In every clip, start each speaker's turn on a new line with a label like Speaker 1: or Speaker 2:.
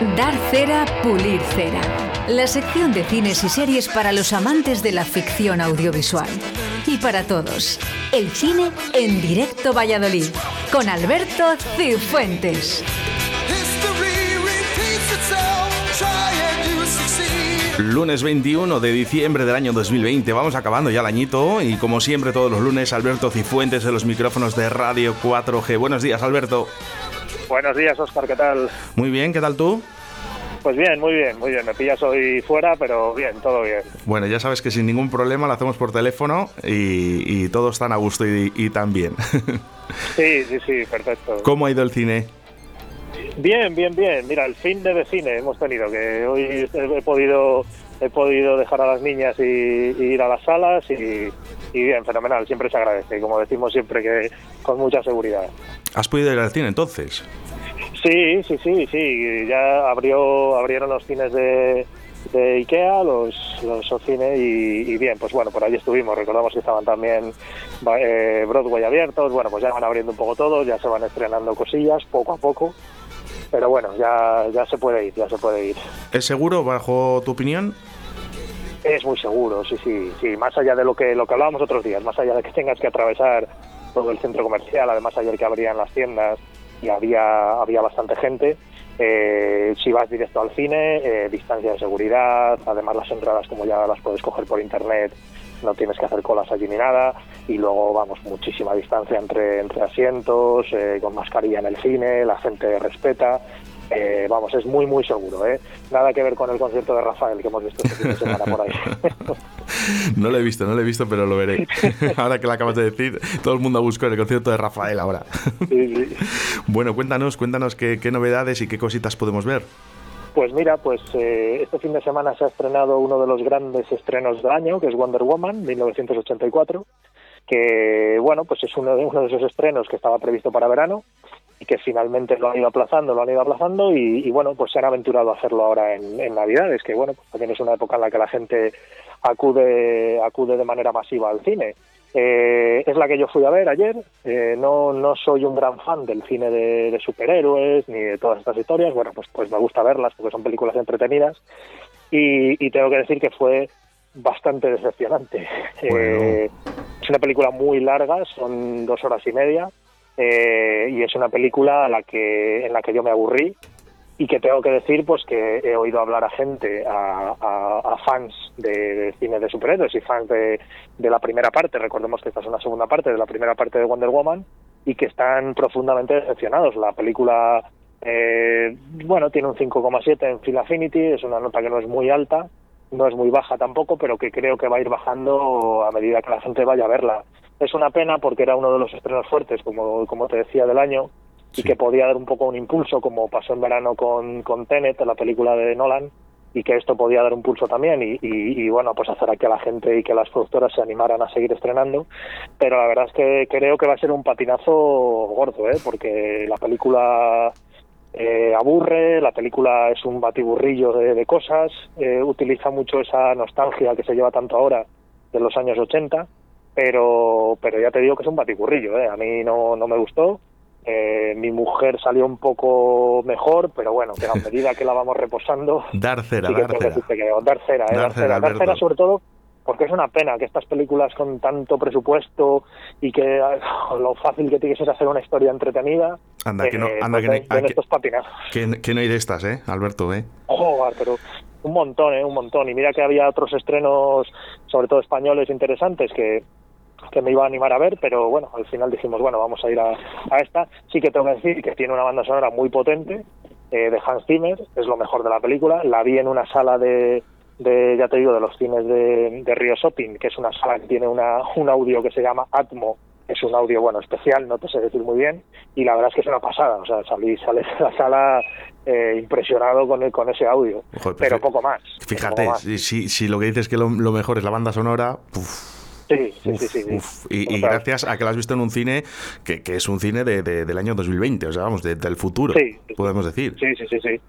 Speaker 1: Dar cera, pulir cera. La sección de cines y series para los amantes de la ficción audiovisual. Y para todos, el cine en directo Valladolid, con Alberto Cifuentes.
Speaker 2: Lunes 21 de diciembre del año 2020. Vamos acabando ya el añito y como siempre todos los lunes Alberto Cifuentes en los micrófonos de Radio 4G. Buenos días, Alberto.
Speaker 3: Buenos días, Oscar, ¿qué tal?
Speaker 2: Muy bien, ¿qué tal tú?
Speaker 3: Pues bien, muy bien, muy bien. Me pillas hoy fuera, pero bien, todo bien.
Speaker 2: Bueno, ya sabes que sin ningún problema lo hacemos por teléfono y, todos están a gusto y, y tan bien.
Speaker 3: Sí, sí, sí, perfecto.
Speaker 2: ¿Cómo ha ido el cine?
Speaker 3: Bien, bien, bien. Mira, el fin de cine hemos tenido, que hoy he podido he podido dejar a las niñas y, ir a las salas y, bien, fenomenal, siempre se agradece, como decimos siempre que con mucha seguridad.
Speaker 2: ¿Has podido ir al cine entonces?
Speaker 3: Sí, sí, sí, sí, ya abrió, abrieron los cines de, de Ikea, los, los cines y, bien, pues bueno, por ahí estuvimos, recordamos que estaban también eh, Broadway abiertos, bueno, pues ya van abriendo un poco todo, ya se van estrenando cosillas poco a poco pero bueno, ya, ya se puede ir, ya se puede ir.
Speaker 2: ¿Es seguro, bajo tu opinión?
Speaker 3: Es muy seguro, sí, sí, sí. Más allá de lo que, lo que hablábamos otros días, más allá de que tengas que atravesar todo el centro comercial, además ayer que abrían las tiendas y había, había bastante gente, eh, si vas directo al cine, eh, distancia de seguridad, además las entradas como ya las puedes coger por internet, no tienes que hacer colas allí ni nada, y luego vamos, muchísima distancia entre, entre asientos, eh, con mascarilla en el cine, la gente respeta, eh, vamos, es muy, muy seguro. ¿eh? Nada que ver con el concierto de Rafael que hemos visto este fin de semana por ahí.
Speaker 2: no lo he visto, no lo he visto, pero lo veré. ahora que lo acabas de decir, todo el mundo ha buscado el concierto de Rafael ahora. Bueno, cuéntanos, cuéntanos qué, novedades y qué cositas podemos ver.
Speaker 3: Pues mira, pues eh, este fin de semana se ha estrenado uno de los grandes estrenos del año, que es Wonder Woman, 1984, que bueno, pues es uno de, uno de esos estrenos que estaba previsto para verano que finalmente lo han ido aplazando, lo han ido aplazando y, bueno, pues se han aventurado a hacerlo ahora en, en Navidades, que bueno, pues también es una época en la que la gente acude, acude de manera masiva al cine. Eh, es la que yo fui a ver ayer. Eh, no, no soy un gran fan del cine de, superhéroes ni de todas estas historias. Bueno, pues, pues me gusta verlas porque son películas entretenidas. Y, tengo que decir que fue bastante decepcionante. Eh, es una película muy larga, son dos horas y media. Eh, y es una película a la que, en la que yo me aburrí y que tengo que decir pues que he oído hablar a gente, a, fans de, cine de superhéroes y fans de, la primera parte, recordemos que esta es una segunda parte de la primera parte de Wonder Woman, y que están profundamente decepcionados. La película, eh, bueno, tiene un 5,7 en Phil Affinity, es una nota que no es muy alta, no es muy baja tampoco, pero que creo que va a ir bajando a medida que la gente vaya a verla. Es una pena porque era uno de los estrenos fuertes, como, como te decía, del año, y que podía dar un poco un impulso, como pasó en verano con, con Tenet, la película de Nolan, y que esto podía dar un pulso también y, y, bueno, pues hacer a que la gente y que las productoras se animaran a seguir estrenando. Pero la verdad es que creo que va a ser un patinazo gordo, ¿eh? porque la película eh, aburre, la película es un batiburrillo de, cosas, eh, utiliza mucho esa nostalgia que se lleva tanto ahora de los años 80, pero, pero ya te digo que es un batiburrillo, ¿eh? a mí no, no me gustó. Eh, mi mujer salió un poco mejor, pero bueno, que a medida que la vamos reposando...
Speaker 2: dar cera, dar cera.
Speaker 3: dar cera, dar cera, dar cera sobre todo porque es una pena que estas películas con tanto presupuesto y que ah, lo fácil que tiene que ser hacer una historia entretenida.
Speaker 2: Anda, que no, eh, anda,
Speaker 3: pues que, no, estos
Speaker 2: que, no hay de estas, ¿eh, Alberto? ¿eh?
Speaker 3: Oh, pero un montón, ¿eh? Un montón. Y mira que había otros estrenos, sobre todo españoles, interesantes que, que me iba a animar a ver, pero bueno, al final dijimos, bueno, vamos a ir a, a esta. Sí que tengo que decir que tiene una banda sonora muy potente eh, de Hans Zimmer, es lo mejor de la película. La vi en una sala de, de, ya te digo, de los cines de, de Río Shopping, que es una sala que tiene una, un audio que se llama Atmo, es un audio, bueno, especial, no te sé decir muy bien, y la verdad es que es una pasada, o sea, salí, sales de la sala eh, impresionado con, con ese audio, pero poco más.
Speaker 2: Fíjate, Si, si, lo que dices es que lo, mejor es la banda sonora,
Speaker 3: Sí, sí, sí,
Speaker 2: Y, gracias a que la has visto en un cine que, que es un cine de, del año 2020, o sea, vamos, del futuro, podemos decir.
Speaker 3: Sí, sí, sí, sí.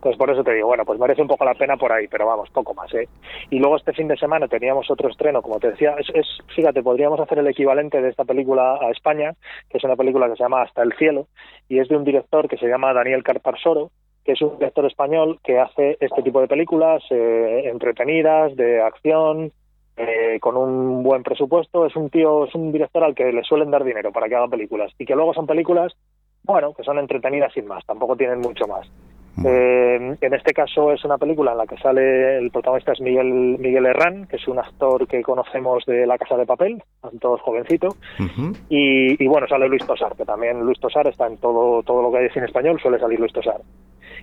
Speaker 3: Pues por eso te digo, bueno, pues merece un poco la pena por ahí, pero vamos, poco más, ¿eh? Y luego este fin de semana teníamos otro estreno, como te decía, es, fíjate, podríamos hacer el equivalente de esta película a España, que es una película que se llama Hasta el cielo, y es de un director que se llama Daniel Carparsoro, que es un director español que hace este tipo de películas eh, entretenidas, de acción, eh, con un buen presupuesto. Es un tío, es un director al que le suelen dar dinero para que haga películas y que luego son películas, bueno, que son entretenidas sin más, tampoco tienen mucho más. Eh, en este caso es una película en la que sale el protagonista es Miguel Miguel Herrán, que es un actor que conocemos de La Casa de Papel, todos jovencito, y, bueno sale Luis Tosar, que también Luis Tosar está en todo todo lo que hay de cine español suele salir Luis Tosar.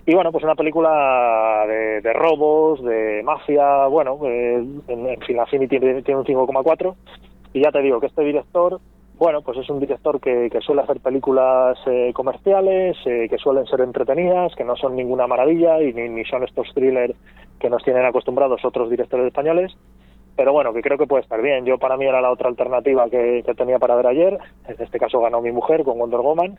Speaker 3: Y bueno, pues una película de, robos, de mafia, bueno, eh, en, en fin, la tiene, tiene un 5,4 y ya te digo que este director bueno, pues es un director que, suele hacer películas eh, comerciales, eh, que suelen ser entretenidas, que no son ninguna maravilla y ni, ni son estos thrillers que nos tienen acostumbrados otros directores españoles pero bueno, que creo que puede estar bien. Yo para mí era la otra alternativa que, tenía para ver ayer. En este caso ganó mi mujer con Wonder Woman.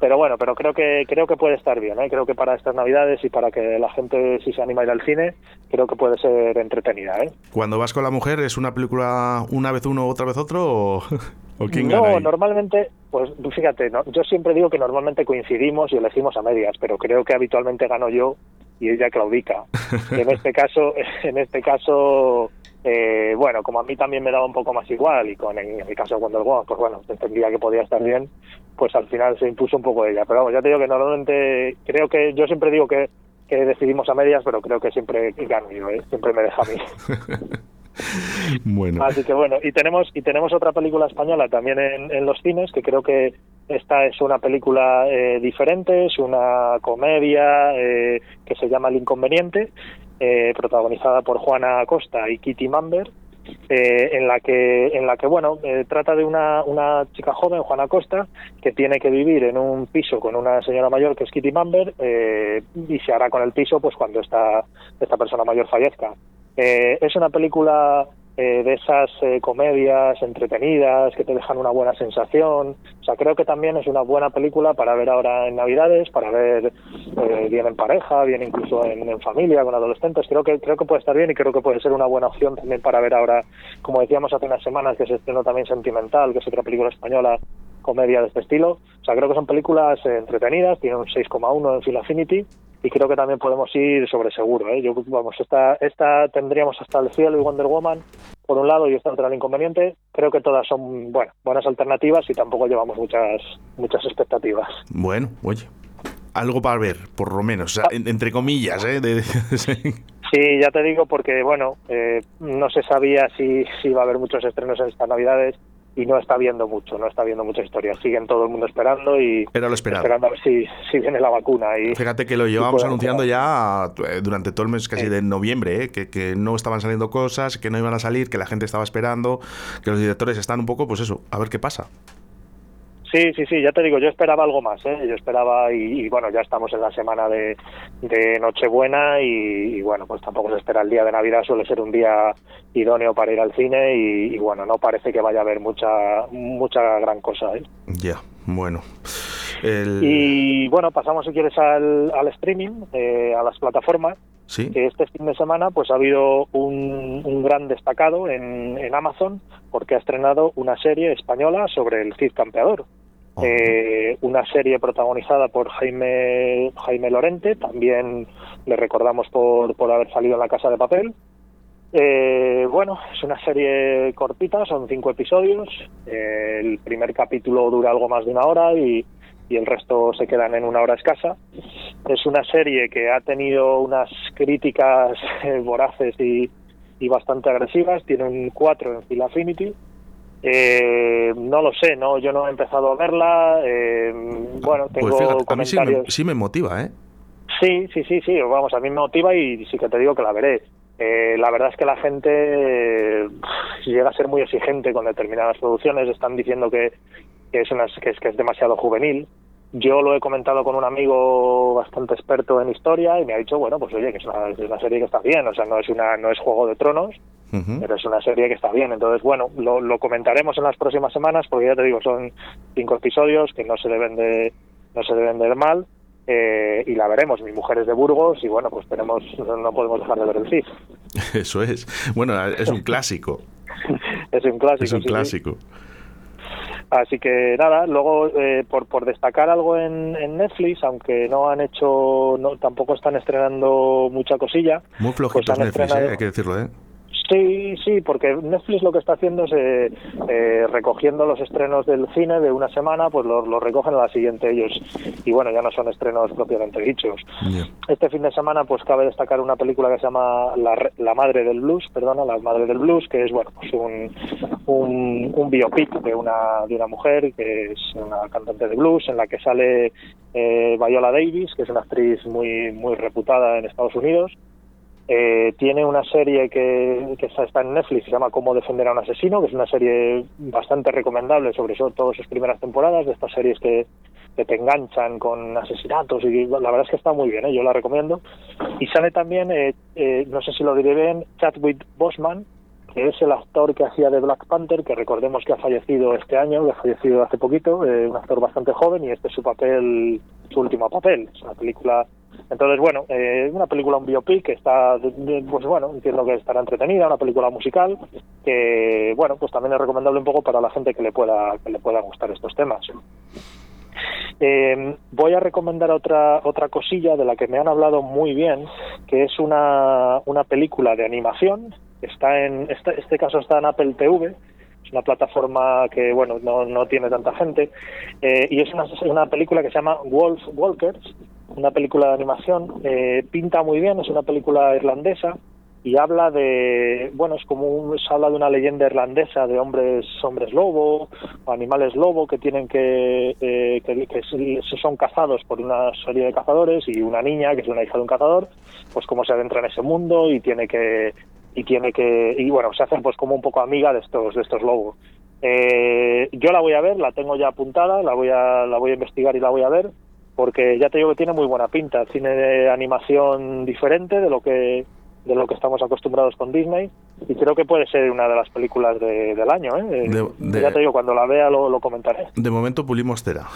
Speaker 3: Pero bueno, pero creo que creo que puede estar bien. ¿eh? Creo que para estas Navidades y para que la gente si se anima a ir al cine, creo que puede ser entretenida. ¿eh?
Speaker 2: Cuando vas con la mujer, ¿es una película una vez uno, otra vez otro? ¿O, quién
Speaker 3: no,
Speaker 2: gana
Speaker 3: normalmente, pues fíjate, yo siempre digo que normalmente coincidimos y elegimos a medias, pero creo que habitualmente gano yo y ella claudica. en este caso, en este caso eh, bueno, como a mí también me daba un poco más igual y con en, el caso de Wonder Woman, pues bueno, entendía que podía estar bien, pues al final se impuso un poco ella. Pero vamos, ya te digo que normalmente creo que yo siempre digo que, que decidimos a medias, pero creo que siempre gano yo, ¿eh? siempre me deja a mí.
Speaker 2: bueno.
Speaker 3: Así que bueno, y tenemos y tenemos otra película española también en, los cines que creo que esta es una película eh, diferente, es una comedia eh, que se llama El Inconveniente eh, protagonizada por Juana Acosta y Kitty Mamber, eh, en la que en la que bueno eh, trata de una, una chica joven Juana Acosta que tiene que vivir en un piso con una señora mayor que es Kitty Mamber y se hará con el piso pues cuando esta esta persona mayor fallezca. Es una película eh, de esas eh, comedias entretenidas que te dejan una buena sensación. O sea, creo que también es una buena película para ver ahora en Navidades, para ver eh, bien en pareja, bien incluso en, familia, con adolescentes. Creo que creo que puede estar bien y creo que puede ser una buena opción también para ver ahora, como decíamos hace unas semanas, que se estrenó también Sentimental, que es otra película española comedia de este estilo. O sea, creo que son películas entretenidas, tiene un 6,1 en Film Affinity y creo que también podemos ir sobre seguro. ¿eh? Yo, vamos, esta, esta tendríamos hasta el cielo y Wonder Woman por un lado y esta otra el inconveniente. Creo que todas son bueno, buenas alternativas y tampoco llevamos muchas muchas expectativas.
Speaker 2: Bueno, oye, algo para ver, por lo menos, ah. entre comillas. ¿eh?
Speaker 3: sí, ya te digo porque bueno, eh, no se sabía si, si iba a haber muchos estrenos en estas Navidades y no está viendo mucho, no está viendo mucha historia. Siguen todo el mundo esperando y
Speaker 2: lo
Speaker 3: esperando a ver si, si, viene la vacuna. Y,
Speaker 2: Fíjate que lo llevamos anunciando ya eh, durante todo el mes casi de noviembre, eh, que, que, no estaban saliendo cosas, que no iban a salir, que la gente estaba esperando, que los directores están un poco, pues eso, a ver qué pasa.
Speaker 3: Sí, sí, sí, ya te digo, yo esperaba algo más, ¿eh? yo esperaba y, bueno, ya estamos en la semana de, Nochebuena y, bueno, pues tampoco se espera el día de Navidad, suele ser un día idóneo para ir al cine y, bueno, no parece que vaya a haber mucha, mucha gran cosa. ¿eh?
Speaker 2: Ya, bueno.
Speaker 3: Y bueno, pasamos si quieres al, al streaming, eh, a las plataformas.
Speaker 2: ¿Sí?
Speaker 3: que este fin de semana pues ha habido un, un gran destacado en, en, Amazon porque ha estrenado una serie española sobre el Cid Campeador. Eh, una serie protagonizada por Jaime Jaime Lorente, también le recordamos por, por haber salido en La Casa de Papel. Eh, bueno, es una serie cortita, son cinco episodios. Eh, el primer capítulo dura algo más de una hora y, y el resto se quedan en una hora escasa. Es una serie que ha tenido unas críticas voraces y, y bastante agresivas. Tiene un 4 en Phil Affinity eh, no lo sé, no, yo no he empezado a verla. Eh, bueno, pues tengo comentarios.
Speaker 2: A mí sí me, motiva, ¿eh?
Speaker 3: Sí, sí, sí, sí. Vamos, a mí me motiva y sí que te digo que la veré. Eh, la verdad es que la gente llega a ser muy exigente con determinadas producciones. Están diciendo que, es, una, que, es, que es demasiado juvenil. Yo lo he comentado con un amigo bastante experto en historia y me ha dicho, bueno, pues oye, que es una, es una serie que está bien, o sea, no es una no es Juego de Tronos, pero es una serie que está bien. Entonces, bueno, lo, comentaremos en las próximas semanas porque ya te digo, son cinco episodios que no se deben de, no se deben de ver mal. Eh, y la veremos. Mi mujer es de Burgos y bueno, pues tenemos, no podemos dejar de ver el CIF.
Speaker 2: Eso es. Bueno, es un clásico.
Speaker 3: es un clásico.
Speaker 2: Es un clásico.
Speaker 3: Así que nada, luego eh, por, por destacar algo en, Netflix, aunque no han hecho, no, tampoco están estrenando mucha cosilla.
Speaker 2: Muy flojitos pues Netflix, ¿eh? hay que decirlo, ¿eh?
Speaker 3: Sí, sí, porque Netflix lo que está haciendo es eh, eh, recogiendo los estrenos del cine de una semana, pues los lo recogen a la siguiente ellos. Y bueno, ya no son estrenos propiamente dichos. Este fin de semana, pues cabe destacar una película que se llama La, Madre del Blues, perdona, La Madre del Blues, que es bueno, pues un, un, biopic de una, de una mujer que es una cantante de blues, en la que sale eh, Viola Davis, que es una actriz muy, muy reputada en Estados Unidos eh, tiene una serie que, está en Netflix, se llama Cómo defender a un asesino, que es una serie bastante recomendable, sobre todo sus primeras temporadas, de estas series que, te enganchan con asesinatos, y la verdad es que está muy bien, ¿eh? yo la recomiendo. Y sale también, eh, eh, no sé si lo diré bien, Chadwick Bosman, que es el actor que hacía de Black Panther, que recordemos que ha fallecido este año, que ha fallecido hace poquito, un actor bastante joven, y este es su papel, su último papel. Es una película entonces, bueno, eh, una película, un biopic que está, pues bueno, entiendo que estará entretenida, una película musical que, bueno, pues también es recomendable un poco para la gente que le pueda, que le pueda gustar estos temas. Eh, voy a recomendar otra otra cosilla de la que me han hablado muy bien, que es una, una película de animación. Está en este, este caso está en Apple TV. Es una plataforma que bueno no, no tiene tanta gente eh, y es una, una película que se llama Wolf Walkers una película de animación, eh, pinta muy bien, es una película irlandesa y habla de, bueno, es como un, se habla de una leyenda irlandesa de hombres, hombres lobo o animales lobo que tienen que, eh, que, que, son cazados por una serie de cazadores y una niña que es una hija de un cazador, pues cómo se adentra en ese mundo y tiene que y tiene que y bueno se hacen pues como un poco amiga de estos de estos lobos. Eh, yo la voy a ver la tengo ya apuntada la voy a la voy a investigar y la voy a ver porque ya te digo que tiene muy buena pinta, cine de animación diferente de lo que de lo que estamos acostumbrados con Disney y creo que puede ser una de las películas del año. ¿eh? ya te digo, cuando la vea lo, comentaré.
Speaker 2: De momento pulimos cera,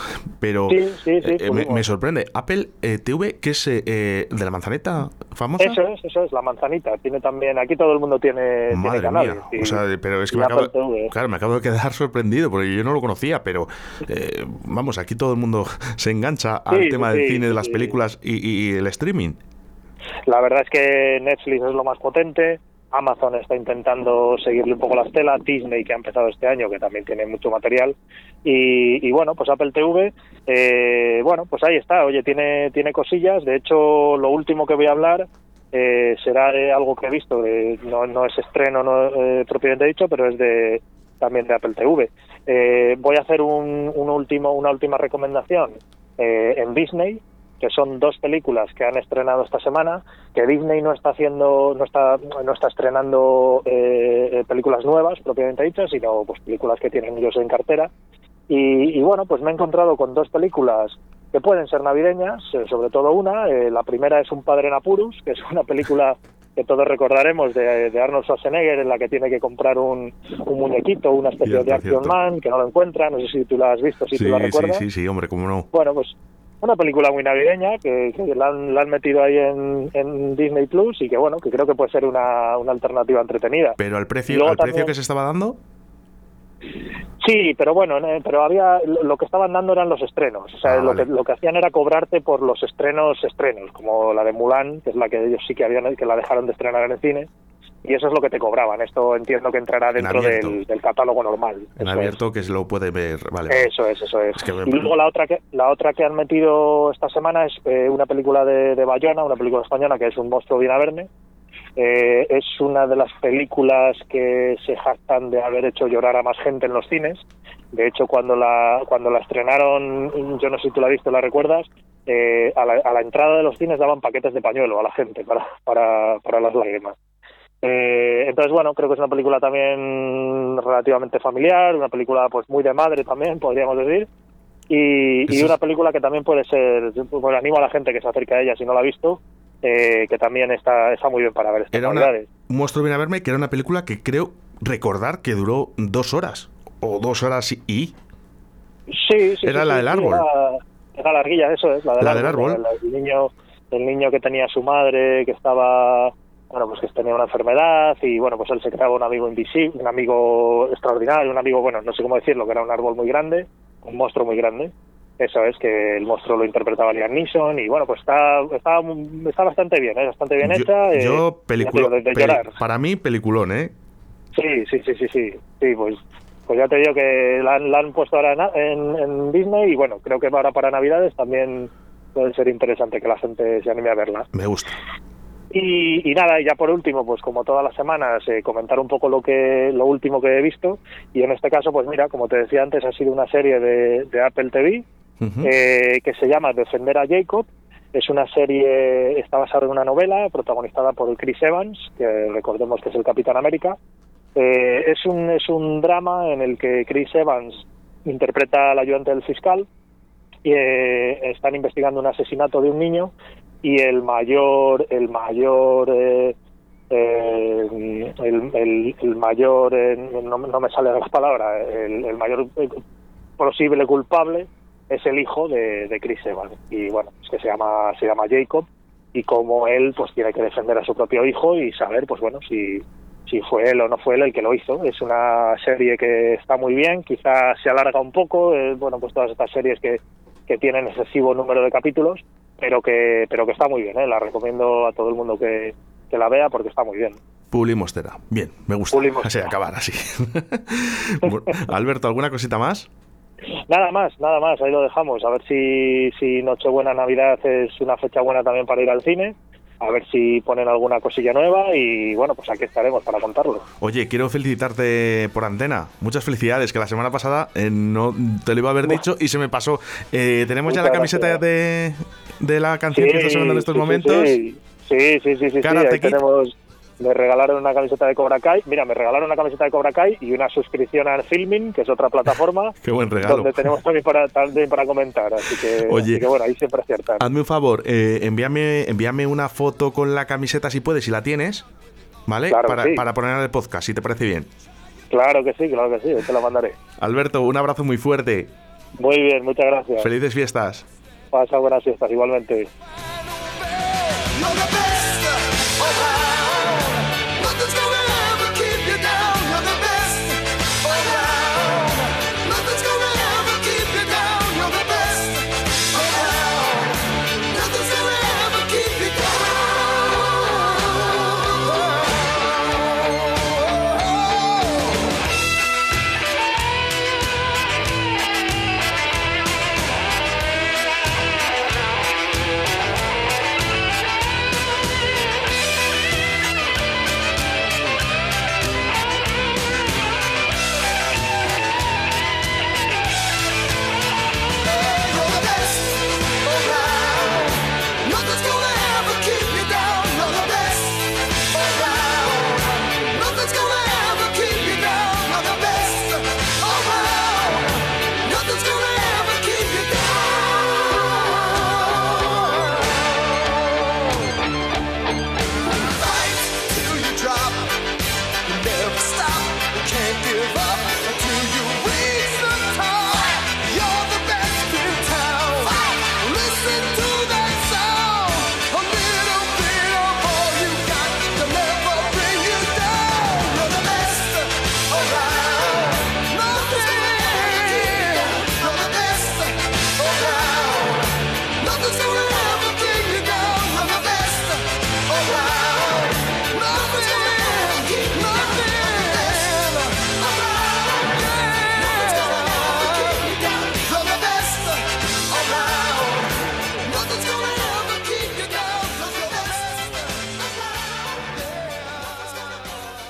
Speaker 2: pero eh, me, sorprende. Apple eh, TV, que es de la manzanita famosa.
Speaker 3: Eso es, eso es, la manzanita. Tiene también, aquí todo el mundo tiene,
Speaker 2: Madre
Speaker 3: canales.
Speaker 2: Mía. o sea, pero es que me acabo, claro, me acabo de quedar sorprendido porque yo no lo conocía, pero vamos, aquí todo el mundo se engancha al tema del cine, de las películas y el streaming.
Speaker 3: La verdad es que Netflix es lo más potente, Amazon está intentando seguirle un poco la estela, Disney que ha empezado este año, que también tiene mucho material, y, bueno, pues Apple TV, eh, bueno, pues ahí está, oye, tiene, tiene cosillas, de hecho lo último que voy a hablar eh, será de algo que he visto, no, no es estreno no, eh, propiamente dicho, pero es de también de Apple TV. voy a hacer un, un último, una última recomendación en Disney, que son dos películas que han estrenado esta semana, que Disney no está haciendo, no está, no está estrenando eh, películas nuevas propiamente dichas, sino pues películas que tienen ellos en cartera. Y, bueno, pues me he encontrado con dos películas que pueden ser navideñas, eh, sobre todo una. Eh, la primera es Un padre en Apurus, que es una película que todos recordaremos de, Arnold Schwarzenegger, en la que tiene que comprar un, muñequito, una especie de Action Man, que no lo encuentra. No sé si tú la has visto, si tú la recuerdas.
Speaker 2: Sí, sí, sí, hombre, cómo no.
Speaker 3: Bueno, pues una película muy navideña que, la, han, metido ahí en, Disney Plus y que bueno, que creo que puede ser una, alternativa entretenida.
Speaker 2: Pero al precio, al precio que se estaba dando.
Speaker 3: Sí, pero bueno, eh, pero había lo que estaban dando eran los estrenos, o sea, ah, lo, que, lo que hacían era cobrarte por los estrenos estrenos, como la de Mulan, que es la que ellos sí que habían que la dejaron de estrenar en el cine, y eso es lo que te cobraban. Esto entiendo que entrará dentro del, catálogo normal.
Speaker 2: En abierto que se lo puede ver, vale.
Speaker 3: Eso es, eso es. y luego la otra que la otra que han metido esta semana es eh, una película de, de Bayona, una película española que es Un monstruo viene a verme. Eh, es una de las películas que se jactan de haber hecho llorar a más gente en los cines. De hecho, cuando la cuando la estrenaron, yo no sé si tú la has visto, la recuerdas, eh, a, la, a la entrada de los cines daban paquetes de pañuelo a la gente para, para, para las lágrimas. Eh, entonces, bueno, creo que es una película también relativamente familiar, una película pues muy de madre también, podríamos decir, y, una película que también puede ser, pues animo a la gente que se acerque a ella si no la ha visto, eh, que también está, está muy bien para ver
Speaker 2: estas era un monstruo viene a verme, que era una película que creo recordar que duró dos horas, o dos horas y...
Speaker 3: Sí, sí.
Speaker 2: Era la del árbol.
Speaker 3: Era, larguilla, eso es, la del árbol. El, niño, el niño que tenía su madre, que estaba bueno, pues que tenía una enfermedad y bueno, pues él se creaba un amigo invisible, un amigo extraordinario, un amigo, bueno, no sé cómo decirlo, que era un árbol muy grande, un monstruo muy grande. Eso es, que el monstruo lo interpretaba Liam Neeson y bueno, pues está, está, está bastante bien, ¿eh? bastante bien hecha.
Speaker 2: Yo, eh, para mí, peliculón, ¿eh?
Speaker 3: Sí, sí, sí, sí, sí, sí, pues pues ya te digo que la, han puesto ahora en, en, Disney y bueno, creo que ahora para Navidades también puede ser interesante que la gente se anime a verla.
Speaker 2: Me gusta.
Speaker 3: Y, nada, y ya por último, pues como todas las semanas, eh, comentar un poco lo que lo último que he visto. Y en este caso, pues mira, como te decía antes, ha sido una serie de, Apple TV eh, que se llama Defender a Jacob. Es una serie, está basada en una novela protagonizada por Chris Evans, que recordemos que es el Capitán América. Eh, es, un, es un drama en el que Chris Evans interpreta al ayudante del fiscal y están investigando un asesinato de un niño y el mayor el mayor eh, eh, el, el, mayor eh, no, no, me sale la palabra el, el, mayor posible culpable es el hijo de, de Chris Evans y bueno es que se llama se llama Jacob y como él pues tiene que defender a su propio hijo y saber pues bueno si si fue él o no fue él el que lo hizo. Es una serie que está muy bien, quizás se alarga un poco, bueno, pues todas estas series que, que tienen excesivo número de capítulos, pero que, pero que está muy bien, ¿eh? la recomiendo a todo el mundo que, la vea porque está muy bien.
Speaker 2: Pulimostera. Bien, me gusta. Así, acabar así. Alberto, ¿alguna cosita más?
Speaker 3: Nada más, nada más, ahí lo dejamos. A ver si, si Nochebuena Navidad es una fecha buena también para ir al cine a ver si ponen alguna cosilla nueva y bueno, pues aquí estaremos para contarlo.
Speaker 2: Oye, quiero felicitarte por antena. Muchas felicidades, que la semana pasada eh, no te lo iba a haber dicho y se me pasó. Eh, ¿Tenemos ya la camiseta de, de, la canción que está sonando en estos momentos?
Speaker 3: Sí, sí, sí, sí, sí, ahí tenemos me regalaron una camiseta de Cobra Kai. Mira, me regalaron una camiseta de Cobra Kai y una suscripción a Filming, que es otra plataforma.
Speaker 2: Qué buen regalo.
Speaker 3: Donde tenemos también para, también para comentar. Así que, Oye, bueno, ahí siempre aciertan.
Speaker 2: Hazme un favor, eh, envíame, envíame una foto con la camiseta si puedes, si la tienes, ¿vale? para, para poner en el podcast, si te parece bien.
Speaker 3: Claro que sí, claro que sí, te la mandaré.
Speaker 2: Alberto, un abrazo muy fuerte.
Speaker 3: Muy bien, muchas gracias.
Speaker 2: Felices fiestas.
Speaker 3: Pasa buenas fiestas, igualmente.